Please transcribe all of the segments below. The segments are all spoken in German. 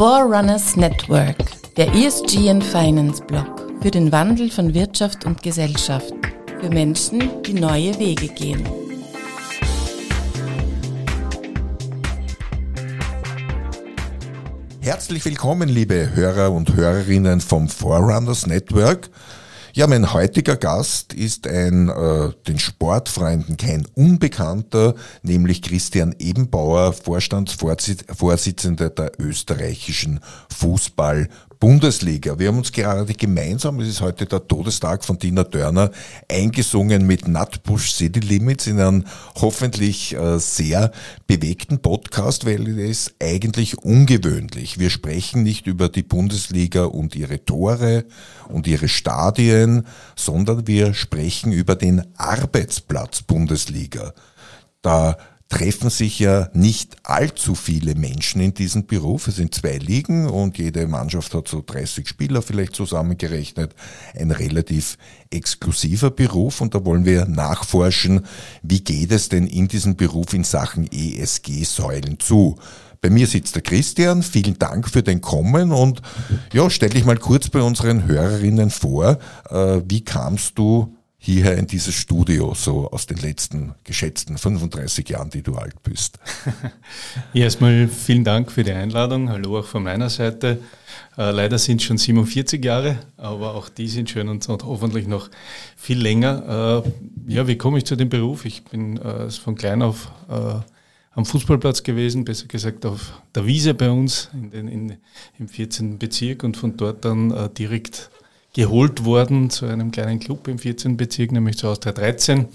Forerunners Network, der ESG and Finance Blog für den Wandel von Wirtschaft und Gesellschaft, für Menschen, die neue Wege gehen. Herzlich willkommen, liebe Hörer und Hörerinnen vom Forerunners Network. Ja, mein heutiger Gast ist ein äh, den Sportfreunden kein Unbekannter, nämlich Christian Ebenbauer, Vorstandsvorsitzender der österreichischen Fußball Bundesliga. Wir haben uns gerade gemeinsam, es ist heute der Todestag von Tina Turner, eingesungen mit Nutbush City Limits in einem hoffentlich äh, sehr bewegten Podcast, weil es ist eigentlich ungewöhnlich. Wir sprechen nicht über die Bundesliga und ihre Tore und ihre Stadien, sondern wir sprechen über den Arbeitsplatz Bundesliga. Da treffen sich ja nicht allzu viele Menschen in diesem Beruf. Es sind zwei Ligen und jede Mannschaft hat so 30 Spieler vielleicht zusammengerechnet. Ein relativ exklusiver Beruf und da wollen wir nachforschen, wie geht es denn in diesem Beruf in Sachen ESG-Säulen zu. Bei mir sitzt der Christian. Vielen Dank für den Kommen und ja, stell dich mal kurz bei unseren Hörerinnen vor. Äh, wie kamst du hierher in dieses Studio, so aus den letzten geschätzten 35 Jahren, die du alt bist. Erstmal vielen Dank für die Einladung. Hallo auch von meiner Seite. Äh, leider sind es schon 47 Jahre, aber auch die sind schön und hoffentlich noch viel länger. Äh, ja, wie komme ich zu dem Beruf? Ich bin äh, von klein auf am Fußballplatz gewesen, besser gesagt auf der Wiese bei uns in den, in, im 14. Bezirk und von dort dann direkt geholt worden zu einem kleinen Club im 14. Bezirk, nämlich zu Austria 13.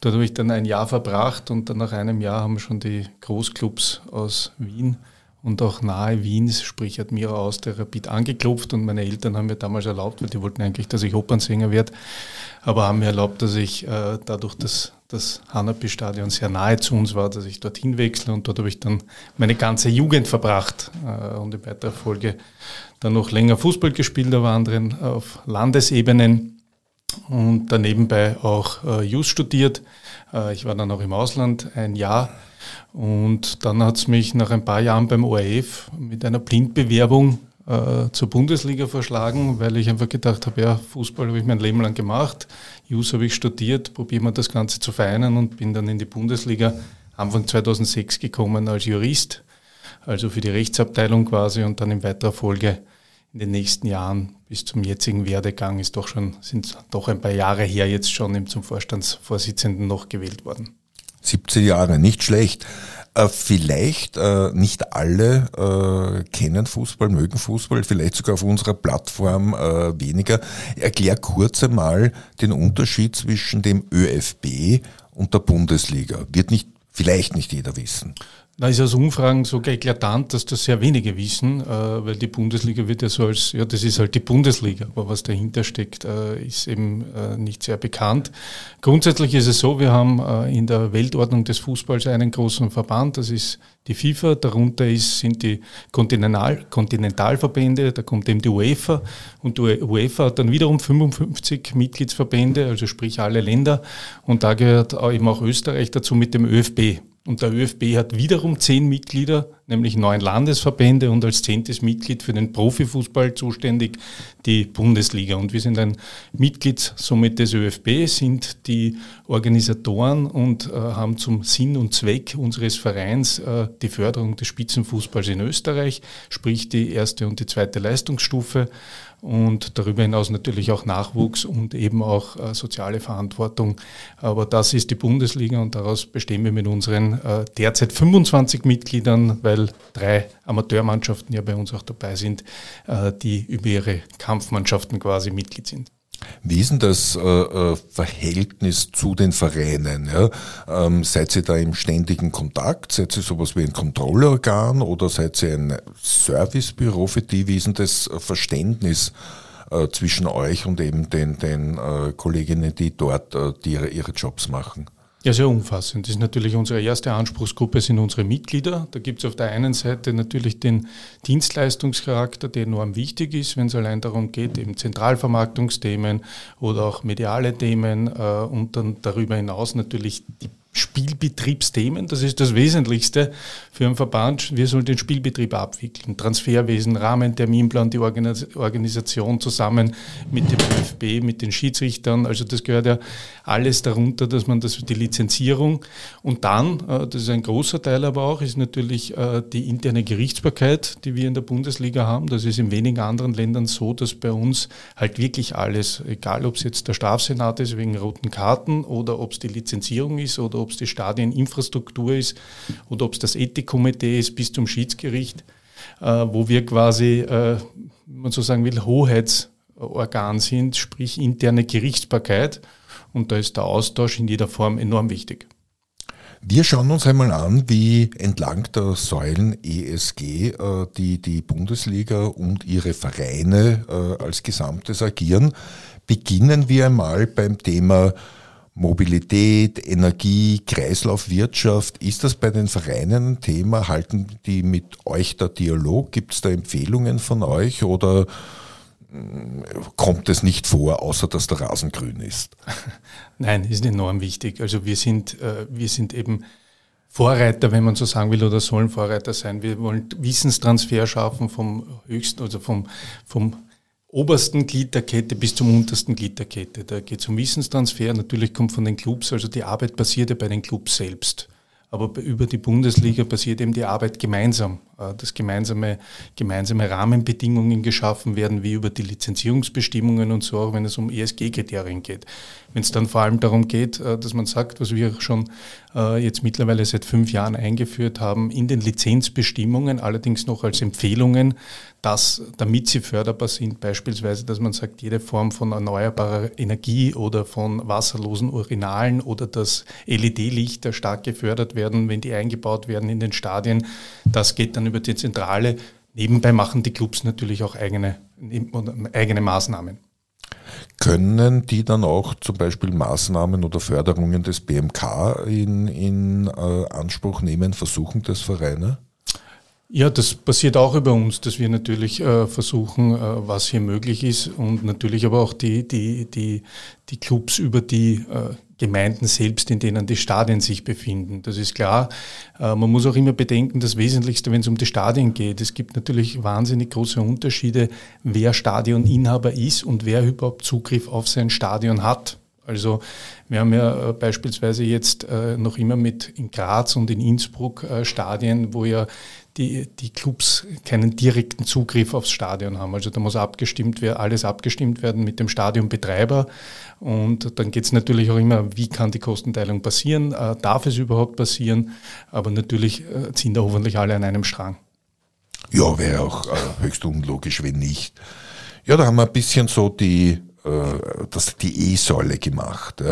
Dort habe ich dann ein Jahr verbracht und dann nach einem Jahr haben schon die Großclubs aus Wien und auch nahe Wiens, sprich hat mir aus der Rapid angeklopft und meine Eltern haben mir damals erlaubt, weil die wollten eigentlich, dass ich Opernsänger werde, aber haben mir erlaubt, dass ich äh, dadurch, dass das Hanapi-Stadion sehr nahe zu uns war, dass ich dorthin wechsle und dort habe ich dann meine ganze Jugend verbracht äh, und in weiterer Folge dann noch länger Fußball gespielt, aber anderen auf Landesebenen und daneben bei auch äh, Jus studiert. Äh, ich war dann auch im Ausland ein Jahr und dann hat es mich nach ein paar Jahren beim ORF mit einer Blindbewerbung äh, zur Bundesliga verschlagen, weil ich einfach gedacht habe, ja, Fußball habe ich mein Leben lang gemacht, Jus habe ich studiert, probieren wir das Ganze zu vereinen und bin dann in die Bundesliga Anfang 2006 gekommen als Jurist, also für die Rechtsabteilung quasi und dann in weiterer Folge in den nächsten Jahren bis zum jetzigen Werdegang ist doch schon, sind doch ein paar Jahre her jetzt schon zum Vorstandsvorsitzenden noch gewählt worden. 17 Jahre, nicht schlecht. Äh, vielleicht äh, nicht alle äh, kennen Fußball, mögen Fußball, vielleicht sogar auf unserer Plattform äh, weniger. Erklär kurz einmal den Unterschied zwischen dem ÖFB und der Bundesliga. Wird nicht, vielleicht nicht jeder wissen. Da ist aus Umfragen sogar eklatant, dass das sehr wenige wissen, äh, weil die Bundesliga wird ja so als, ja, das ist halt die Bundesliga, aber was dahinter steckt, äh, ist eben äh, nicht sehr bekannt. Grundsätzlich ist es so, wir haben äh, in der Weltordnung des Fußballs einen großen Verband, das ist die FIFA, darunter ist, sind die Kontinental, Kontinentalverbände, da kommt eben die UEFA und die UEFA hat dann wiederum 55 Mitgliedsverbände, also sprich alle Länder und da gehört eben auch Österreich dazu mit dem ÖFB. Und der ÖFB hat wiederum zehn Mitglieder, nämlich neun Landesverbände und als zehntes Mitglied für den Profifußball zuständig die Bundesliga. Und wir sind ein Mitglied somit des ÖFB, sind die Organisatoren und äh, haben zum Sinn und Zweck unseres Vereins äh, die Förderung des Spitzenfußballs in Österreich, sprich die erste und die zweite Leistungsstufe und darüber hinaus natürlich auch Nachwuchs und eben auch äh, soziale Verantwortung. Aber das ist die Bundesliga und daraus bestehen wir mit unseren äh, derzeit 25 Mitgliedern, weil drei Amateurmannschaften ja bei uns auch dabei sind, äh, die über ihre Kampfmannschaften quasi Mitglied sind. Wie ist denn das äh, äh, Verhältnis zu den Vereinen? Ja? Ähm, seid ihr da im ständigen Kontakt? Seid ihr sowas wie ein Kontrollorgan oder seid ihr ein Servicebüro für die? Wie ist denn das Verständnis äh, zwischen euch und eben den, den äh, Kolleginnen, die dort äh, ihre, ihre Jobs machen? Ja, sehr umfassend. Das ist natürlich unsere erste Anspruchsgruppe, sind unsere Mitglieder. Da gibt es auf der einen Seite natürlich den Dienstleistungscharakter, der enorm wichtig ist, wenn es allein darum geht, eben Zentralvermarktungsthemen oder auch mediale Themen äh, und dann darüber hinaus natürlich die Spielbetriebsthemen. Das ist das Wesentlichste für einen Verband. Wir sollen den Spielbetrieb abwickeln. Transferwesen, Rahmen, Terminplan, die Organisation zusammen mit dem ÖFB, mit den Schiedsrichtern. Also das gehört ja alles darunter, dass man das, die Lizenzierung und dann, äh, das ist ein großer Teil aber auch, ist natürlich äh, die interne Gerichtsbarkeit, die wir in der Bundesliga haben. Das ist in wenigen anderen Ländern so, dass bei uns halt wirklich alles, egal ob es jetzt der Strafsenat ist wegen roten Karten oder ob es die Lizenzierung ist oder ob es die Stadieninfrastruktur ist oder ob es das Ethikkomitee ist bis zum Schiedsgericht, äh, wo wir quasi, äh, wenn man so sagen will, Hoheitsorgan sind, sprich interne Gerichtsbarkeit. Und da ist der Austausch in jeder Form enorm wichtig. Wir schauen uns einmal an, wie entlang der Säulen ESG äh, die, die Bundesliga und ihre Vereine äh, als Gesamtes agieren. Beginnen wir einmal beim Thema Mobilität, Energie, Kreislaufwirtschaft. Ist das bei den Vereinen ein Thema? Halten die mit euch da Dialog? Gibt es da Empfehlungen von euch oder mm, kommt es nicht vor, außer dass der Rasen grün ist? Nein, ist enorm wichtig. Also wir sind, äh, wir sind eben Vorreiter, wenn man so sagen will, oder sollen Vorreiter sein. Wir wollen Wissenstransfer schaffen vom höchsten, also vom, vom obersten Glied der Kette bis zum untersten Glied der Kette. Da geht es um Wissenstransfer. Natürlich kommt von den Clubs, also die Arbeit passiert ja bei den Clubs selbst. Aber über die Bundesliga passiert eben die Arbeit gemeinsam, dass gemeinsame, gemeinsame Rahmenbedingungen geschaffen werden, wie über die Lizenzierungsbestimmungen und so, auch wenn es um ESG-Kriterien geht. Wenn es dann vor allem darum geht, äh, dass man sagt, was wir schon äh, jetzt mittlerweile seit fünf Jahren eingeführt haben, in den Lizenzbestimmungen, allerdings noch als Empfehlungen, dass, damit sie förderbar sind, beispielsweise, dass man sagt, jede Form von erneuerbarer Energie oder von wasserlosen Urinalen oder dass LED-Lichter stark gefördert werden, wenn die eingebaut werden in den Stadien, das geht dann über die Zentrale. Nebenbei machen die Clubs natürlich auch eigene, eigene Maßnahmen. Können die dann auch zum Beispiel Maßnahmen oder Förderungen des BMK in, in äh, Anspruch nehmen, versuchen das Vereine? Ja, das passiert auch über uns, dass wir natürlich äh, versuchen, äh, was hier möglich ist und natürlich aber auch die, die, die, die Clubs über die äh, Gemeinden selbst, in denen die Stadien sich befinden. Das ist klar. Äh, man muss auch immer bedenken, das Wesentlichste, wenn es um die Stadien geht, es gibt natürlich wahnsinnig große Unterschiede, wer Stadioninhaber ist und wer überhaupt Zugriff auf sein Stadion hat. Also wir haben ja äh, beispielsweise jetzt äh, noch immer mit in Graz und in Innsbruck Stadien, wo ja die, die Clubs keinen direkten Zugriff aufs Stadion haben. Also da muss abgestimmt werden, alles abgestimmt werden mit dem Stadionbetreiber. Und dann geht es natürlich auch immer, wie kann die Kostenteilung passieren? Äh, darf es überhaupt passieren? Aber natürlich äh, ziehen da hoffentlich alle an einem Strang. Ja, wäre auch äh, höchst unlogisch, wenn nicht. Ja, da haben wir ein bisschen so die das, die E-Säule gemacht.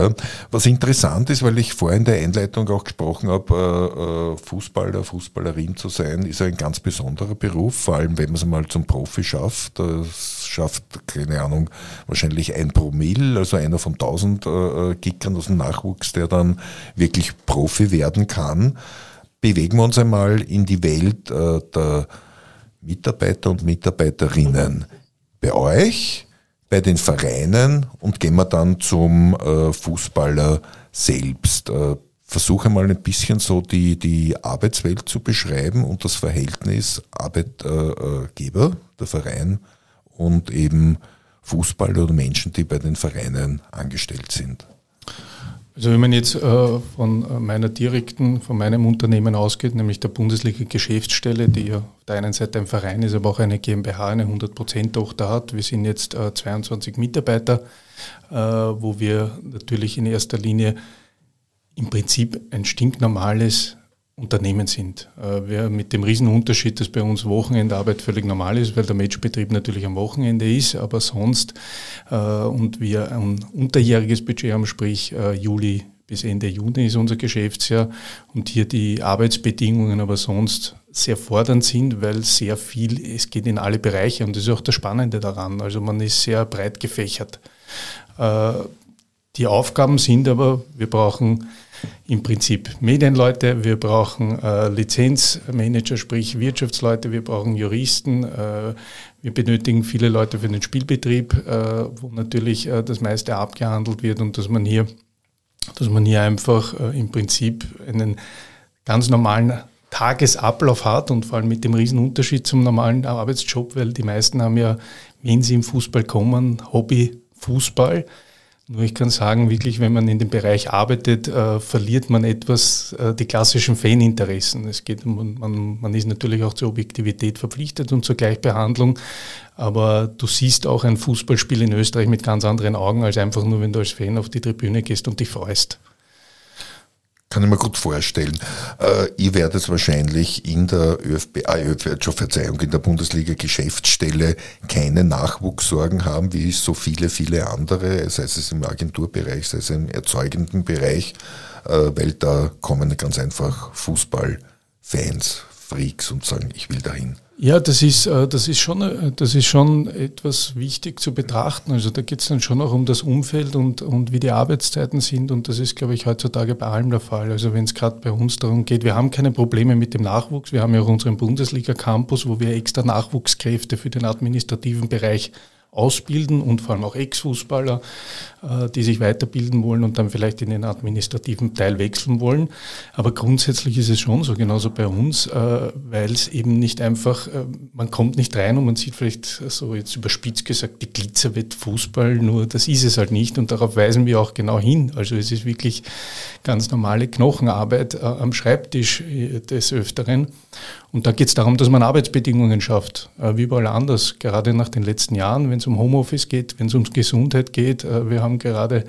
Was interessant ist, weil ich vorhin in der Einleitung auch gesprochen habe, äh, äh, Fußballer, Fußballerin zu sein, ist ein ganz besonderer Beruf, vor allem wenn man es mal zum Profi schafft. Das schafft, keine Ahnung, wahrscheinlich ein Promille, also einer von tausend Gickern aus dem Nachwuchs, der dann wirklich Profi werden kann. Bewegen wir uns einmal in die Welt der Mitarbeiter und Mitarbeiterinnen. Bei euch bei den Vereinen und gehen wir dann zum äh, Fußballer selbst. Äh, versuche mal ein bisschen so die, die Arbeitswelt zu beschreiben und das Verhältnis Arbeitgeber, der Verein und eben Fußballer oder Menschen, die bei den Vereinen angestellt sind. Also wenn man jetzt äh, von äh, meiner direkten, von meinem Unternehmen ausgeht, nämlich der Bundesliga Geschäftsstelle, die ja auf der einen Seite ein Verein ist, aber auch eine GmbH, eine 100%-Tochter hat. Wir sind jetzt äh, 22 Mitarbeiter, äh, wo wir natürlich in erster Linie im Prinzip ein stinknormales Unternehmen sind. Äh, wir mit dem Riesenunterschied, dass bei uns Wochenendarbeit völlig normal ist, weil der Matchbetrieb natürlich am Wochenende ist, aber sonst äh, und wir ein unterjähriges Budget haben, sprich äh, Juli bis Ende Juni ist unser Geschäftsjahr und hier die Arbeitsbedingungen aber sonst sehr fordernd sind, weil sehr viel, es geht in alle Bereiche und das ist auch das Spannende daran. Also man ist sehr breit gefächert. Die Aufgaben sind aber, wir brauchen im Prinzip Medienleute, wir brauchen äh, Lizenzmanager, sprich Wirtschaftsleute, wir brauchen Juristen, äh, wir benötigen viele Leute für den Spielbetrieb, äh, wo natürlich äh, das meiste abgehandelt wird und dass man hier dass man hier einfach äh, im Prinzip einen ganz normalen Tagesablauf hat und vor allem mit dem Riesenunterschied zum normalen Arbeitsjob, weil die meisten haben ja, wenn sie im Fußball kommen, Hobby Fußball. Nur ich kann sagen, wirklich, wenn man in dem Bereich arbeitet, äh, verliert man etwas äh, die klassischen Faninteressen. Es geht, man, man, man ist natürlich auch zur Objektivität verpflichtet und zur Gleichbehandlung, aber du siehst auch ein Fußballspiel in Österreich mit ganz anderen Augen, als einfach nur, wenn du als Fan auf die Tribüne gehst und dich freust. Kann ich mir gut vorstellen. Äh, ihr werdet wahrscheinlich in der ÖFB, ah, ÖFB, Verzeihung, in der Bundesliga Geschäftsstelle keine Nachwuchssorgen haben, wie so viele, viele andere, sei es im Agenturbereich, sei es im erzeugenden Bereich, äh, weil da kommen ganz einfach Fußballfans, Freaks und sagen, ich will dahin. Ja, das ist, äh, das, ist schon, äh, das ist schon etwas wichtig zu betrachten. Also da geht es dann schon auch um das Umfeld und, und wie die Arbeitszeiten sind. Und das ist, glaube ich, heutzutage bei allem der Fall. Also wenn es gerade bei uns darum geht, wir haben keine Probleme mit dem Nachwuchs. Wir haben ja auch unseren Bundesliga-Campus, wo wir extra Nachwuchskräfte für den administrativen Bereich ausbilden und vor allem auch Ex-Fußballer, äh, die sich weiterbilden wollen und dann vielleicht in den administrativen Teil wechseln wollen. Aber grundsätzlich ist es schon so, genauso bei uns, äh, weil es eben nicht einfach, äh, man kommt nicht rein und man sieht vielleicht so jetzt überspitzt gesagt die Glitzerwett Fußball, nur das ist es halt nicht und darauf weisen wir auch genau hin. Also es ist wirklich ganz normale Knochenarbeit am Schreibtisch des Öfteren. Und da geht es darum, dass man Arbeitsbedingungen schafft, wie überall anders, gerade nach den letzten Jahren, wenn es um Homeoffice geht, wenn es um Gesundheit geht. Wir haben gerade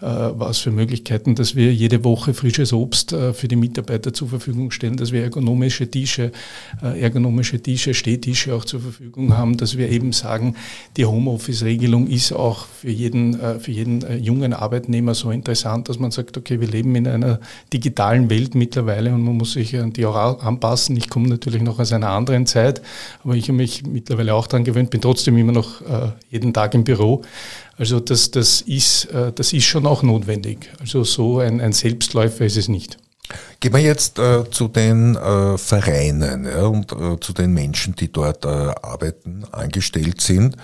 was für Möglichkeiten, dass wir jede Woche frisches Obst für die Mitarbeiter zur Verfügung stellen, dass wir ergonomische Tische, ergonomische Tische, Stehtische auch zur Verfügung haben, dass wir eben sagen, die Homeoffice-Regelung ist auch für jeden, für jeden jungen Arbeitnehmer so interessant, dass man sagt, okay, wir leben in einer digitalen Welt mittlerweile und man muss sich an die auch anpassen. Ich komme natürlich noch aus einer anderen Zeit, aber ich habe mich mittlerweile auch daran gewöhnt, bin trotzdem immer noch äh, jeden Tag im Büro. Also das, das, ist, äh, das ist schon auch notwendig. Also so ein, ein Selbstläufer ist es nicht. Gehen wir jetzt äh, zu den äh, Vereinen ja, und äh, zu den Menschen, die dort äh, arbeiten, angestellt sind.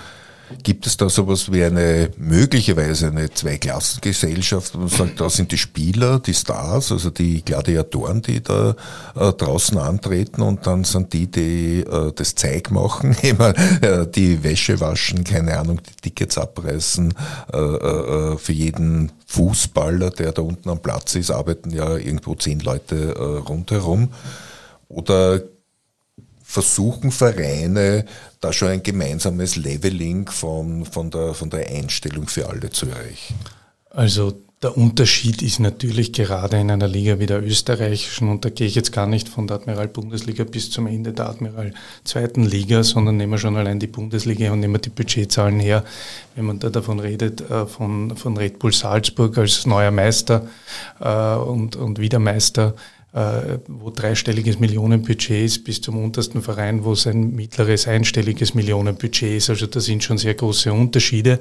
Gibt es da sowas wie eine möglicherweise eine Zweiklassengesellschaft, wo man sagt, da sind die Spieler, die Stars, also die Gladiatoren, die da äh, draußen antreten und dann sind die, die äh, das Zeug machen, immer äh, die Wäsche waschen, keine Ahnung, die Tickets abreißen. Äh, äh, äh, für jeden Fußballer, der da unten am Platz ist, arbeiten ja irgendwo zehn Leute rundherum. Oder versuchen Vereine da schon ein gemeinsames Leveling von, von, der, von der Einstellung für alle zu erreichen? Also der Unterschied ist natürlich gerade in einer Liga wie der österreichischen, und da gehe ich jetzt gar nicht von der Admiral-Bundesliga bis zum Ende der Admiral-zweiten Liga, sondern nehmen wir schon allein die Bundesliga und nehmen wir die Budgetzahlen her. Wenn man da davon redet, äh, von, von Red Bull Salzburg als neuer Meister äh, und, und Wiedermeister, wo dreistelliges Millionenbudget ist, bis zum untersten Verein, wo es ein mittleres einstelliges Millionenbudget ist. Also da sind schon sehr große Unterschiede.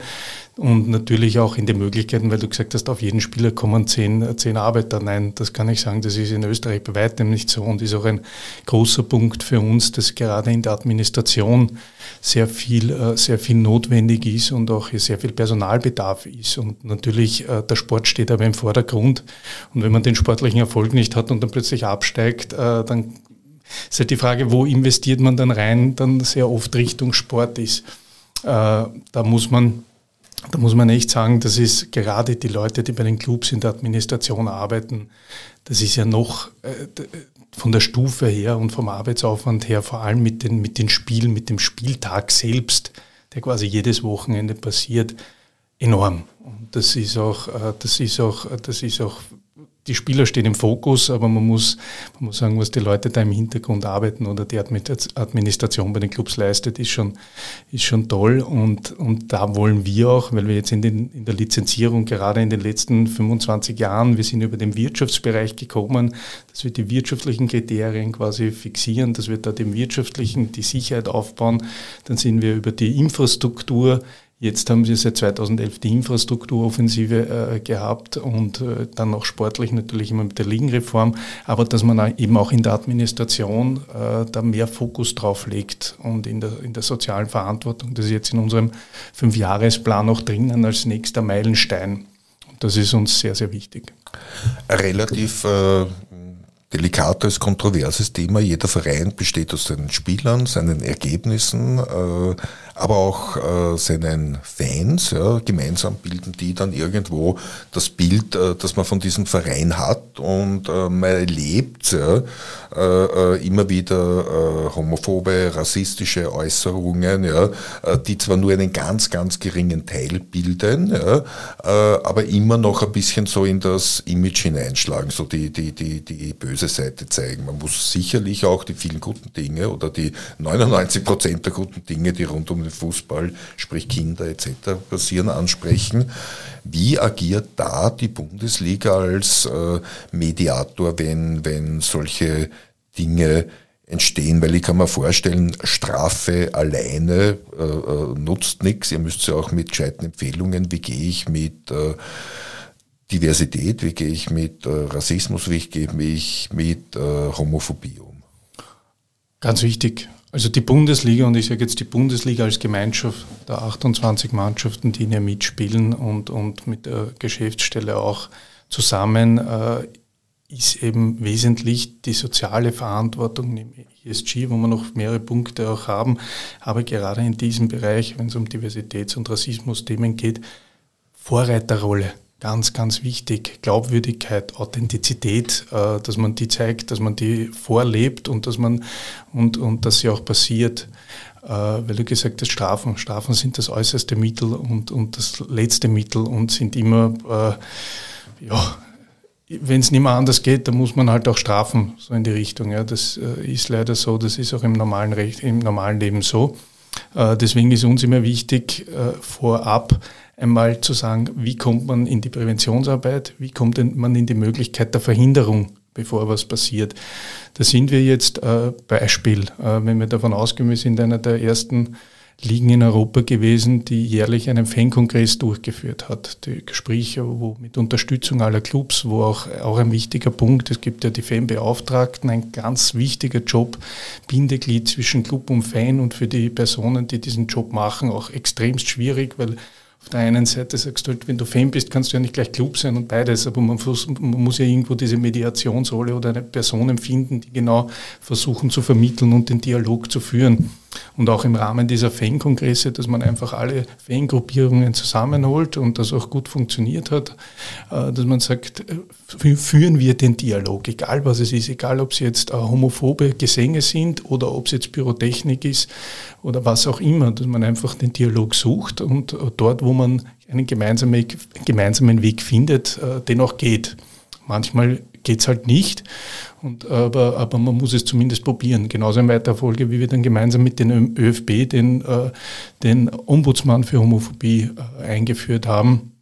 Und natürlich auch in den Möglichkeiten, weil du gesagt hast, auf jeden Spieler kommen zehn, zehn Arbeiter. Nein, das kann ich sagen, das ist in Österreich bei weitem nicht so und ist auch ein großer Punkt für uns, dass gerade in der Administration sehr viel, äh, sehr viel notwendig ist und auch sehr viel Personalbedarf ist. Und natürlich, äh, der Sport steht aber im Vordergrund. Und wenn man den sportlichen Erfolg nicht hat und dann plötzlich absteigt, äh, dann ist halt die Frage, wo investiert man dann rein, dann sehr oft Richtung Sport ist. Da muss man da muss man echt sagen, das ist gerade die Leute, die bei den Clubs in der Administration arbeiten, das ist ja noch von der Stufe her und vom Arbeitsaufwand her, vor allem mit den, mit den Spielen, mit dem Spieltag selbst, der quasi jedes Wochenende passiert, enorm. Und das ist auch, äh, das ist auch, das ist auch die Spieler stehen im Fokus, aber man muss, man muss sagen, was die Leute da im Hintergrund arbeiten oder die Administration bei den Clubs leistet, ist schon, ist schon toll. Und, und da wollen wir auch, weil wir jetzt in, den, in der Lizenzierung gerade in den letzten 25 Jahren, wir sind über den Wirtschaftsbereich gekommen, dass wir die wirtschaftlichen Kriterien quasi fixieren, dass wir da dem wirtschaftlichen die Sicherheit aufbauen. Dann sind wir über die Infrastruktur Jetzt haben sie seit 2011 die Infrastrukturoffensive äh, gehabt und äh, dann auch sportlich natürlich immer mit der Ligenreform, aber dass man eben auch in der Administration äh, da mehr Fokus drauf legt und in der, in der sozialen Verantwortung. Das ist jetzt in unserem Fünfjahresplan auch drinnen als nächster Meilenstein. Das ist uns sehr, sehr wichtig. Relativ äh, delikates, kontroverses Thema. Jeder Verein besteht aus seinen Spielern, seinen Ergebnissen, äh, aber auch äh, seinen Fans. Gemeinsam bilden die dann irgendwo das Bild, äh, das man von diesem Verein hat und man erlebt immer wieder homophobe, rassistische Äußerungen, die zwar nur einen ganz, ganz geringen Teil bilden, aber immer noch ein bisschen so in das Image hineinschlagen, so die, die, die, die böse Seite zeigen. Man muss sicherlich auch die vielen guten Dinge oder die 99 Prozent der guten Dinge, die rund um den Fußball, sprich Kinder etc. passieren, ansprechen. Wie agiert da die Bundesliga als äh, Mediator, wenn, wenn solche Dinge entstehen, weil ich kann mir vorstellen, Strafe alleine äh, äh nutzt nichts. Ihr müsst ja auch mit gescheiten Empfehlungen, wie gehe ich mit äh, Diversität, wie gehe ich mit äh, Rassismus, wie gehe ich mit äh, Homophobie um. Ganz wichtig. Also die Bundesliga, und ich sage jetzt die Bundesliga als Gemeinschaft der 28 Mannschaften, die hier mitspielen und, und mit der Geschäftsstelle auch zusammen, äh, ist eben wesentlich die soziale Verantwortung im ESG, wo wir noch mehrere Punkte auch haben. Aber gerade in diesem Bereich, wenn es um Diversitäts- und Rassismus-Themen geht, Vorreiterrolle ganz, ganz wichtig. Glaubwürdigkeit, Authentizität, äh, dass man die zeigt, dass man die vorlebt und dass man und, und dass sie auch passiert. Äh, weil du gesagt hast, Strafen. Strafen sind das äußerste Mittel und, und das letzte Mittel und sind immer, äh, ja, wenn es nicht mehr anders geht, dann muss man halt auch strafen, so in die Richtung. Ja. Das äh, ist leider so, das ist auch im normalen, Recht, im normalen Leben so. Äh, deswegen ist uns immer wichtig, äh, vorab einmal zu sagen, wie kommt man in die Präventionsarbeit, wie kommt man in die Möglichkeit der Verhinderung, bevor was passiert. Da sind wir jetzt äh, Beispiel, äh, wenn wir davon ausgehen, wir sind einer der ersten Ligen in Europa gewesen, die jährlich einen Fankongress durchgeführt hat. Die Gespräche, wo mit Unterstützung aller Clubs, wo auch, auch ein wichtiger Punkt, es gibt ja die Fanbeauftragten, ein ganz wichtiger Job, Bindeglied zwischen Club und Fan und für die Personen, die diesen Job machen, auch extremst schwierig, weil auf der einen Seite sagst du halt, wenn du Fan bist, kannst du ja nicht gleich Club sein und beides, aber man, man muss ja irgendwo diese Mediationsrolle oder eine Personen finden, die genau versuchen zu vermitteln und den Dialog zu führen. Und auch im Rahmen dieser Fankongresse, dass man einfach alle Fangruppierungen zusammenholt und das auch gut funktioniert hat, äh, dass man sagt, äh, führen wir den Dialog, egal was es ist, egal ob es jetzt äh, homophobe Gesänge sind oder ob es jetzt Pyrotechnik ist oder was auch immer, dass man einfach den Dialog sucht und dort, wo man einen gemeinsamen, gemeinsamen Weg findet, den auch geht. Manchmal geht es halt nicht. Und, aber, aber man muss es zumindest probieren. Genauso in weiterer Folge, wie wir dann gemeinsam mit dem ÖFB den, äh, den Ombudsmann für Homophobie äh, eingeführt haben,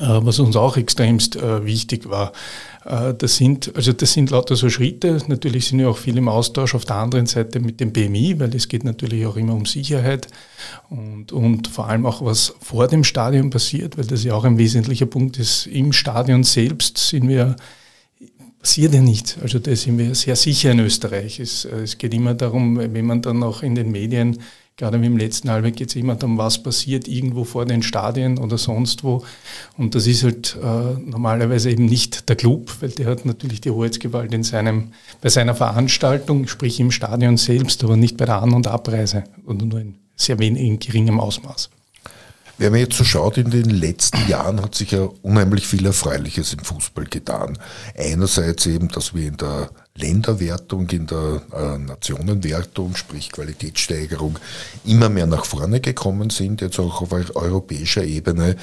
äh, was uns auch extremst wichtig war. Das sind, also das sind lauter so Schritte. Natürlich sind wir auch viel im Austausch auf der anderen Seite mit dem BMI, weil es geht natürlich auch immer um Sicherheit und, und vor allem auch was vor dem Stadion passiert, weil das ja auch ein wesentlicher Punkt ist. Im Stadion selbst sind wir passiert ja nichts. Also da sind wir sehr sicher in Österreich. Es, äh, es geht immer darum, wenn man dann auch in den Medien, gerade im letzten Halbjahr geht es immer darum, was passiert irgendwo vor den Stadien oder sonst wo. Und das ist halt äh, normalerweise eben nicht der Club, weil der hat natürlich die Hoheitsgewalt in seinem, bei seiner Veranstaltung, sprich im Stadion selbst, aber nicht bei der An- und Abreise oder nur in sehr wenig, in geringem Ausmaß. Wenn man jetzt so schaut, in den letzten Jahren hat sich ja unheimlich viel Erfreuliches im Fußball getan. Einerseits eben, dass wir in der Länderwertung, in der äh, Nationenwertung, sprich Qualitätssteigerung, immer mehr nach vorne gekommen sind, jetzt auch auf europäischer Ebene.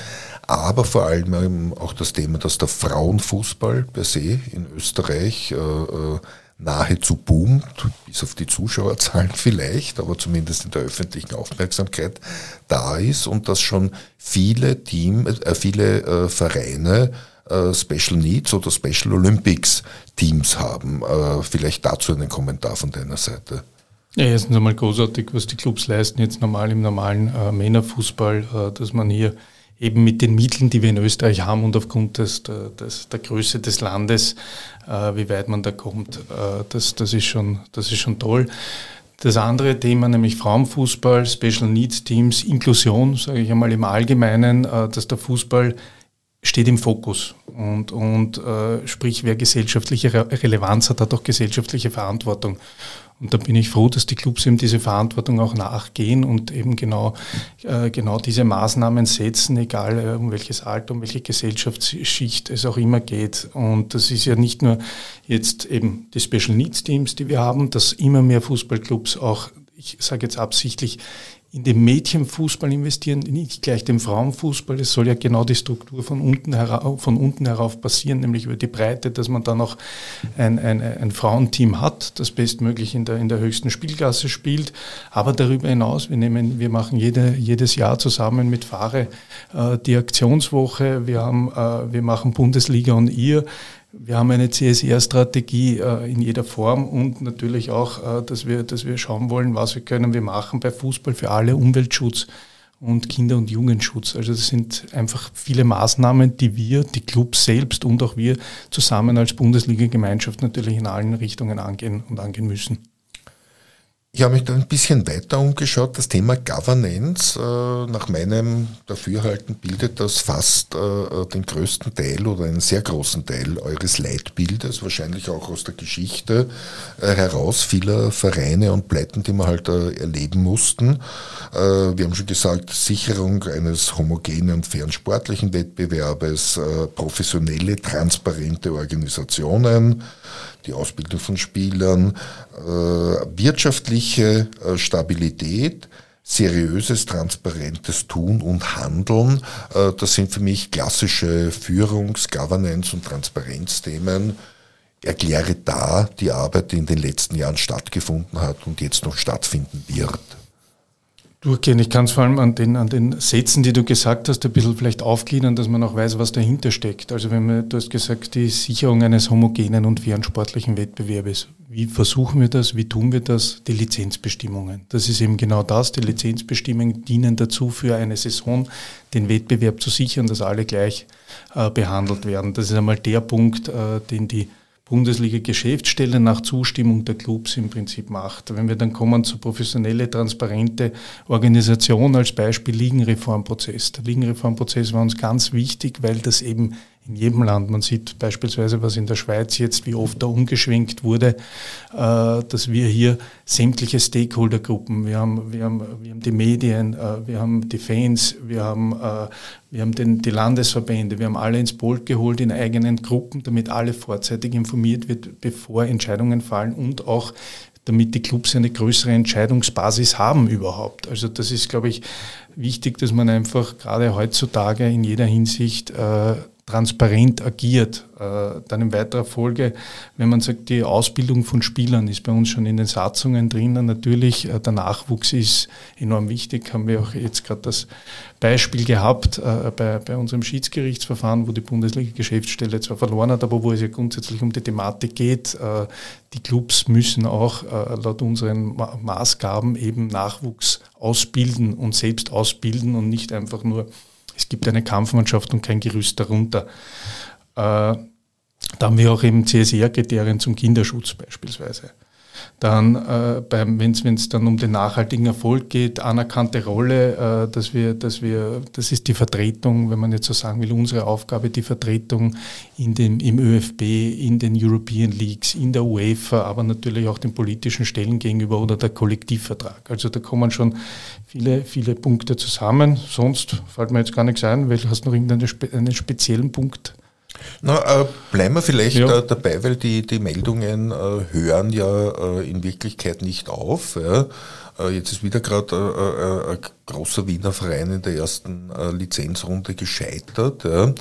Aber vor allem auch das Thema, dass der Frauenfußball per se in Österreich äh, äh nahezu boomt, bis auf die Zuschauerzahlen vielleicht, aber zumindest in der öffentlichen Aufmerksamkeit da ist und dass schon viele Team, äh, viele äh, Vereine äh, Special Needs oder Special Olympics Teams haben. Äh, vielleicht dazu einen Kommentar von deiner Seite. Ja, erstens einmal großartig, was die Clubs leisten, jetzt normal im normalen äh, Männerfußball, äh, dass man hier eben mit den Mitteln, die wir in Österreich haben und aufgrund des, des, der Größe des Landes, äh, wie weit man da kommt, äh, das, das, ist schon, das ist schon toll. Das andere Thema, nämlich Frauenfußball, Special Needs Teams, Inklusion, sage ich einmal im Allgemeinen, äh, dass der Fußball steht im Fokus. Und, und äh, sprich, wer gesellschaftliche Re Relevanz hat, hat auch gesellschaftliche Verantwortung. Und da bin ich froh, dass die Clubs eben diese Verantwortung auch nachgehen und eben genau, äh, genau diese Maßnahmen setzen, egal äh, um welches Alter, um welche Gesellschaftsschicht es auch immer geht. Und das ist ja nicht nur jetzt eben die Special Needs Teams, die wir haben, dass immer mehr Fußballclubs auch ich sage jetzt absichtlich, in den Mädchenfußball investieren, nicht gleich den Frauenfußball. Es soll ja genau die Struktur von unten, herauf, von unten herauf passieren, nämlich über die Breite, dass man dann auch ein, ein, ein Frauenteam hat, das bestmöglich in der, in der höchsten Spielklasse spielt. Aber darüber hinaus, wir, nehmen, wir machen jede, jedes Jahr zusammen mit Fahre äh, die Aktionswoche, wir, haben, äh, wir machen Bundesliga und ihr. Wir haben eine CSR-Strategie äh, in jeder Form und natürlich auch, äh, dass, wir, dass wir schauen wollen, was wir können wir machen bei Fußball für alle, Umweltschutz und Kinder- und Jugendschutz. Also das sind einfach viele Maßnahmen, die wir, die Clubs selbst und auch wir zusammen als Bundesliga-Gemeinschaft natürlich in allen Richtungen angehen und angehen müssen. Ich habe mich da ein bisschen weiter umgeschaut. Das Thema Governance, äh, nach meinem Dafürhalten, bildet das fast äh, den größten Teil oder einen sehr großen Teil eures Leitbildes, wahrscheinlich auch aus der Geschichte äh, heraus vieler Vereine und Pleiten, die wir halt erleben mussten. Wir haben schon gesagt, Sicherung eines homogenen und fairen sportlichen Wettbewerbes, professionelle, transparente Organisationen, die Ausbildung von Spielern, äh, wirtschaftliche äh, Stabilität, seriöses, transparentes Tun und Handeln. Äh, das sind für mich klassische Führungs-, Governance- und Transparenzthemen. Erkläre da die Arbeit, die in den letzten Jahren stattgefunden hat und jetzt noch stattfinden wird durchgehen. Ich kann es vor allem an den, an den Sätzen, die du gesagt hast, ein bisschen vielleicht aufgliedern, dass man auch weiß, was dahinter steckt. Also wenn man, du hast gesagt, die Sicherung eines homogenen und fairen sportlichen Wettbewerbes. Wie versuchen wir das? Wie tun wir das? Die Lizenzbestimmungen. Das ist eben genau das. Die Lizenzbestimmungen dienen dazu, für eine Saison den Wettbewerb zu sichern, dass alle gleich äh, behandelt werden. Das ist einmal der Punkt, äh, den die Bundesliga-Geschäftsstelle nach Zustimmung der Clubs im Prinzip macht. Wenn wir dann kommen zu professionelle, transparente Organisation als Beispiel Ligenreformprozess. Der Ligenreformprozess war uns ganz wichtig, weil das eben in jedem Land. Man sieht beispielsweise, was in der Schweiz jetzt, wie oft da umgeschwenkt wurde, äh, dass wir hier sämtliche Stakeholdergruppen, wir haben, wir haben, wir haben die Medien, äh, wir haben die Fans, wir haben, äh, wir haben den, die Landesverbände, wir haben alle ins Boot geholt in eigenen Gruppen, damit alle vorzeitig informiert wird, bevor Entscheidungen fallen und auch damit die Clubs eine größere Entscheidungsbasis haben überhaupt. Also das ist, glaube ich, wichtig, dass man einfach gerade heutzutage in jeder Hinsicht äh, transparent agiert. Äh, dann in weiterer Folge, wenn man sagt, die Ausbildung von Spielern ist bei uns schon in den Satzungen drinnen. Natürlich, äh, der Nachwuchs ist enorm wichtig. Haben wir auch jetzt gerade das Beispiel gehabt äh, bei, bei unserem Schiedsgerichtsverfahren, wo die Bundesliga-Geschäftsstelle zwar verloren hat, aber wo es ja grundsätzlich um die Thematik geht. Die Clubs müssen auch laut unseren Maßgaben eben Nachwuchs ausbilden und selbst ausbilden und nicht einfach nur es gibt eine Kampfmannschaft und kein Gerüst darunter. Äh, da haben wir auch eben CSR-Kriterien zum Kinderschutz beispielsweise. Dann, äh, wenn es dann um den nachhaltigen Erfolg geht, anerkannte Rolle, äh, dass wir, dass wir, das ist die Vertretung, wenn man jetzt so sagen will, unsere Aufgabe, die Vertretung in dem, im ÖFB, in den European Leagues, in der UEFA, aber natürlich auch den politischen Stellen gegenüber oder der Kollektivvertrag. Also da kommen schon viele, viele Punkte zusammen. Sonst fällt mir jetzt gar nichts ein, weil du hast noch irgendeinen einen speziellen Punkt na, äh, bleiben wir vielleicht ja. äh, dabei, weil die, die Meldungen äh, hören ja äh, in Wirklichkeit nicht auf. Ja. Äh, jetzt ist wieder gerade äh, ein großer Wiener Verein in der ersten Lizenzrunde gescheitert. Ja.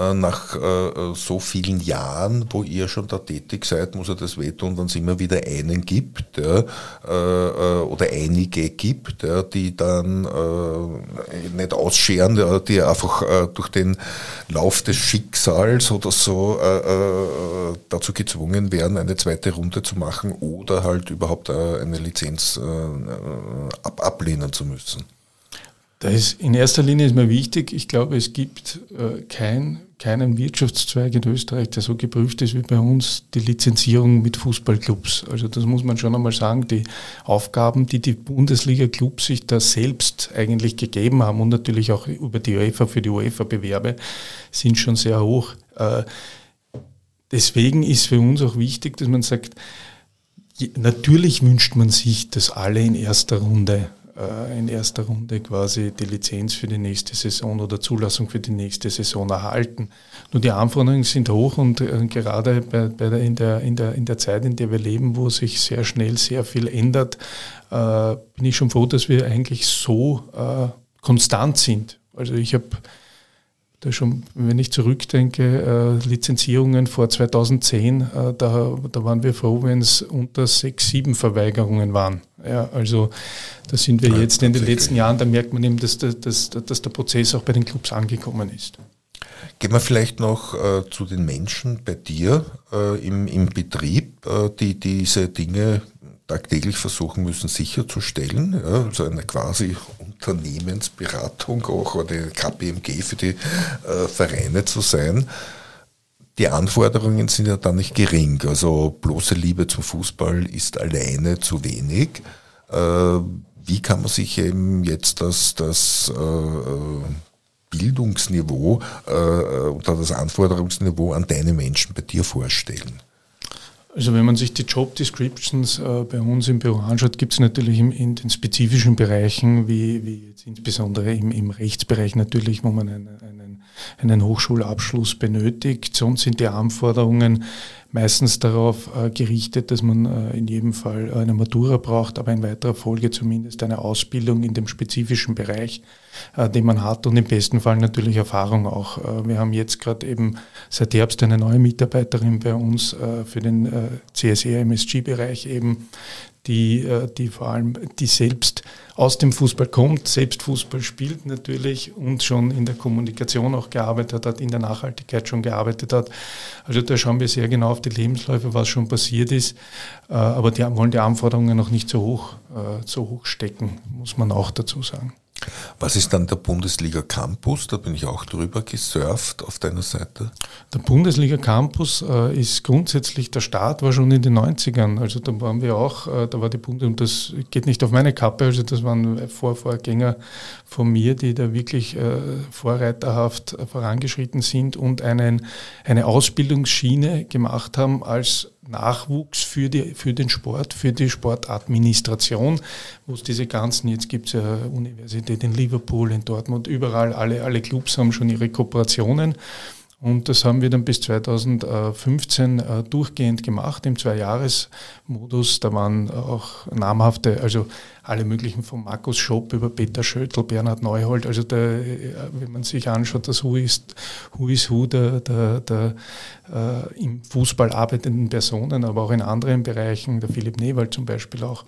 Äh, nach äh, so vielen Jahren, wo ihr schon da tätig seid, muss er das wehtun, wenn es immer wieder einen gibt ja, äh, oder einige gibt, ja, die dann nicht ausscheren, ja, die einfach durch den Lauf des Schicksals oder so dazu gezwungen werden, eine zweite Runde zu machen oder halt überhaupt eine Lizenz ablehnen zu müssen. Das ist, in erster Linie ist mir wichtig, ich glaube, es gibt äh, kein, keinen Wirtschaftszweig in Österreich, der so geprüft ist wie bei uns die Lizenzierung mit Fußballclubs. Also das muss man schon einmal sagen, die Aufgaben, die die Bundesliga-Clubs sich da selbst eigentlich gegeben haben und natürlich auch über die UEFA für die UEFA-Bewerbe, sind schon sehr hoch. Äh, deswegen ist für uns auch wichtig, dass man sagt, natürlich wünscht man sich, dass alle in erster Runde äh, in erster Runde quasi die Lizenz für die nächste Saison oder Zulassung für die nächste Saison erhalten. Nur die Anforderungen sind hoch und äh, gerade bei, bei der, in, der, in, der, in der Zeit, in der wir leben, wo sich sehr schnell sehr viel ändert, äh, bin ich schon froh, dass wir eigentlich so äh, konstant sind. Also ich habe da schon, wenn ich zurückdenke, äh, Lizenzierungen vor 2010, äh, da, da waren wir froh, wenn es unter sechs, sieben Verweigerungen waren. Ja, also da sind wir ja, jetzt in den letzten Jahren, da merkt man eben, dass, dass, dass der Prozess auch bei den Clubs angekommen ist. Gehen wir vielleicht noch äh, zu den Menschen bei dir äh, im, im Betrieb, äh, die diese Dinge tagtäglich versuchen müssen sicherzustellen. Ja, also eine quasi Unternehmensberatung auch oder KPMG für die äh, Vereine zu sein. Die Anforderungen sind ja dann nicht gering. Also bloße Liebe zum Fußball ist alleine zu wenig. Äh, wie kann man sich eben jetzt das, das äh, Bildungsniveau äh, oder das Anforderungsniveau an deine Menschen bei dir vorstellen? Also wenn man sich die Job Descriptions äh, bei uns im Büro anschaut, gibt es natürlich im, in den spezifischen Bereichen, wie, wie jetzt insbesondere im, im Rechtsbereich natürlich, wo man einen, einen, einen Hochschulabschluss benötigt. Sonst sind die Anforderungen meistens darauf äh, gerichtet, dass man äh, in jedem Fall eine Matura braucht, aber in weiterer Folge zumindest eine Ausbildung in dem spezifischen Bereich, äh, den man hat und im besten Fall natürlich Erfahrung auch. Äh, wir haben jetzt gerade eben seit Herbst eine neue Mitarbeiterin bei uns äh, für den äh, CSR MSG-Bereich eben, die, äh, die vor allem, die selbst aus dem Fußball kommt, selbst Fußball spielt natürlich und schon in der Kommunikation auch gearbeitet hat, in der Nachhaltigkeit schon gearbeitet hat. Also da schauen wir sehr genau auf die Lebensläufe, was schon passiert ist. Äh, aber die wollen die Anforderungen noch nicht so hoch, äh, so hoch stecken, muss man auch dazu sagen. Was ist dann der Bundesliga Campus? Da bin ich auch drüber gesurft auf deiner Seite. Der Bundesliga Campus äh, ist grundsätzlich, der Start war schon in den 90ern. Also da waren wir auch, äh, da war die Bundes, und das geht nicht auf meine Kappe, also das waren Vor Vorgänger von mir, die da wirklich äh, vorreiterhaft vorangeschritten sind und einen, eine Ausbildungsschiene gemacht haben als Nachwuchs für, die, für den Sport, für die Sportadministration, wo es diese ganzen, jetzt gibt es ja Universität in Liverpool, in Dortmund, überall, alle, alle Clubs haben schon ihre Kooperationen. Und das haben wir dann bis 2015 äh, durchgehend gemacht im Zweijahresmodus. Da waren auch namhafte, also alle möglichen von Markus Schopp über Peter Schöttl, Bernhard Neuhold. Also der, äh, wenn man sich anschaut, das Who ist Who, is who der, der, der äh, im Fußball arbeitenden Personen, aber auch in anderen Bereichen, der Philipp Newald zum Beispiel auch.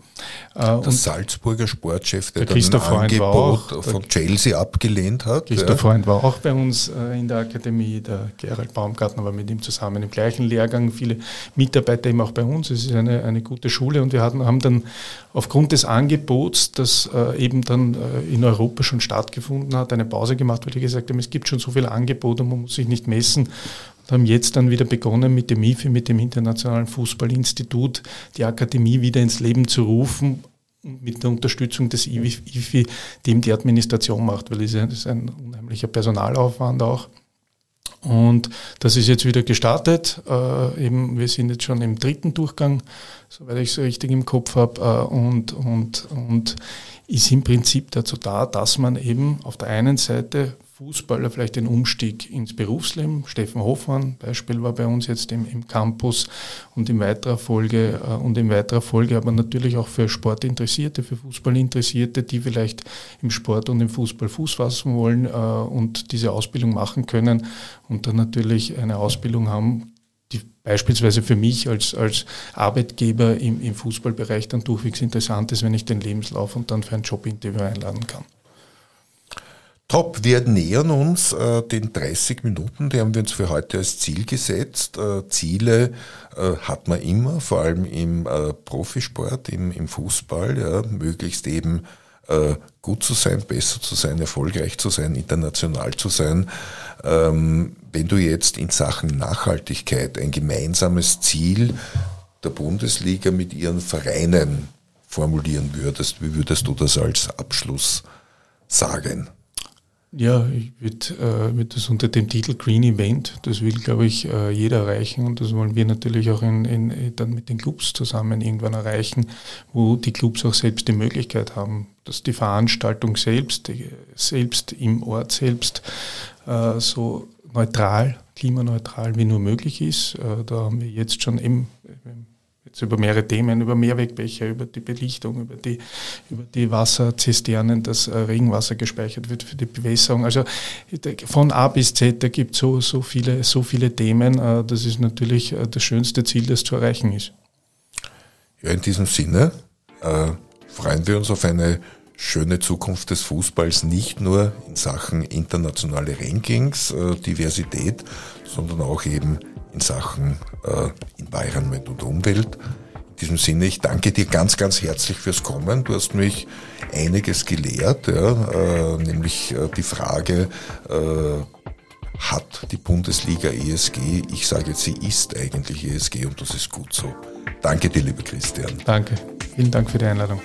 Äh, der Salzburger Sportchef, der, der dann ein Angebot auch, von Chelsea abgelehnt hat. Christoph. Freund war auch bei uns äh, in der Akademie, der Gerald Baumgartner war mit ihm zusammen im gleichen Lehrgang, viele Mitarbeiter eben auch bei uns. Es ist eine, eine gute Schule und wir hatten, haben dann aufgrund des Angebots, das äh, eben dann äh, in Europa schon stattgefunden hat, eine Pause gemacht, weil wir gesagt haben, es gibt schon so viele Angebote und man muss sich nicht messen. Und haben jetzt dann wieder begonnen mit dem IFI, mit dem Internationalen Fußballinstitut, die Akademie wieder ins Leben zu rufen, mit der Unterstützung des IFI, dem die Administration macht, weil es ist ein unheimlicher Personalaufwand auch. Und das ist jetzt wieder gestartet. Äh, eben, wir sind jetzt schon im dritten Durchgang, soweit ich es richtig im Kopf habe. Äh, und, und, und ist im Prinzip dazu da, dass man eben auf der einen Seite Fußballer vielleicht den Umstieg ins Berufsleben. Steffen Hofmann, Beispiel, war bei uns jetzt im, im Campus und in weiterer Folge äh, und in weiterer Folge, aber natürlich auch für Sportinteressierte, für Fußballinteressierte, die vielleicht im Sport und im Fußball Fuß fassen wollen äh, und diese Ausbildung machen können und dann natürlich eine Ausbildung haben, die beispielsweise für mich als, als Arbeitgeber im, im Fußballbereich dann durchwegs interessant ist, wenn ich den Lebenslauf und dann für ein Jobinterview einladen kann. Top, wir nähern uns äh, den 30 Minuten, die haben wir uns für heute als Ziel gesetzt. Äh, Ziele äh, hat man immer, vor allem im äh, Profisport, im, im Fußball, ja, möglichst eben äh, gut zu sein, besser zu sein, erfolgreich zu sein, international zu sein. Ähm, wenn du jetzt in Sachen Nachhaltigkeit ein gemeinsames Ziel der Bundesliga mit ihren Vereinen formulieren würdest, wie würdest du das als Abschluss sagen? Ja, ich würde äh, das unter dem Titel Green Event, das will, glaube ich, äh, jeder erreichen und das wollen wir natürlich auch in, in, dann mit den Clubs zusammen irgendwann erreichen, wo die Clubs auch selbst die Möglichkeit haben, dass die Veranstaltung selbst, die, selbst im Ort selbst äh, so neutral, klimaneutral wie nur möglich ist. Äh, da haben wir jetzt schon eben jetzt über mehrere Themen, über Mehrwegbecher, über die Belichtung, über die, über die Wasserzisternen, dass äh, Regenwasser gespeichert wird für die Bewässerung. Also von A bis Z, da gibt es so, so, viele, so viele Themen. Äh, das ist natürlich äh, das schönste Ziel, das zu erreichen ist. Ja, in diesem Sinne äh, freuen wir uns auf eine schöne Zukunft des Fußballs, nicht nur in Sachen internationale Rankings, äh, Diversität, sondern auch eben in Sachen äh, Environment und Umwelt. In diesem Sinne, ich danke dir ganz, ganz herzlich fürs Kommen. Du hast mich einiges gelehrt, ja, äh, nämlich äh, die Frage, äh, hat die Bundesliga ESG? Ich sage jetzt, sie ist eigentlich ESG und das ist gut so. Danke dir, lieber Christian. Danke. Vielen Dank für die Einladung.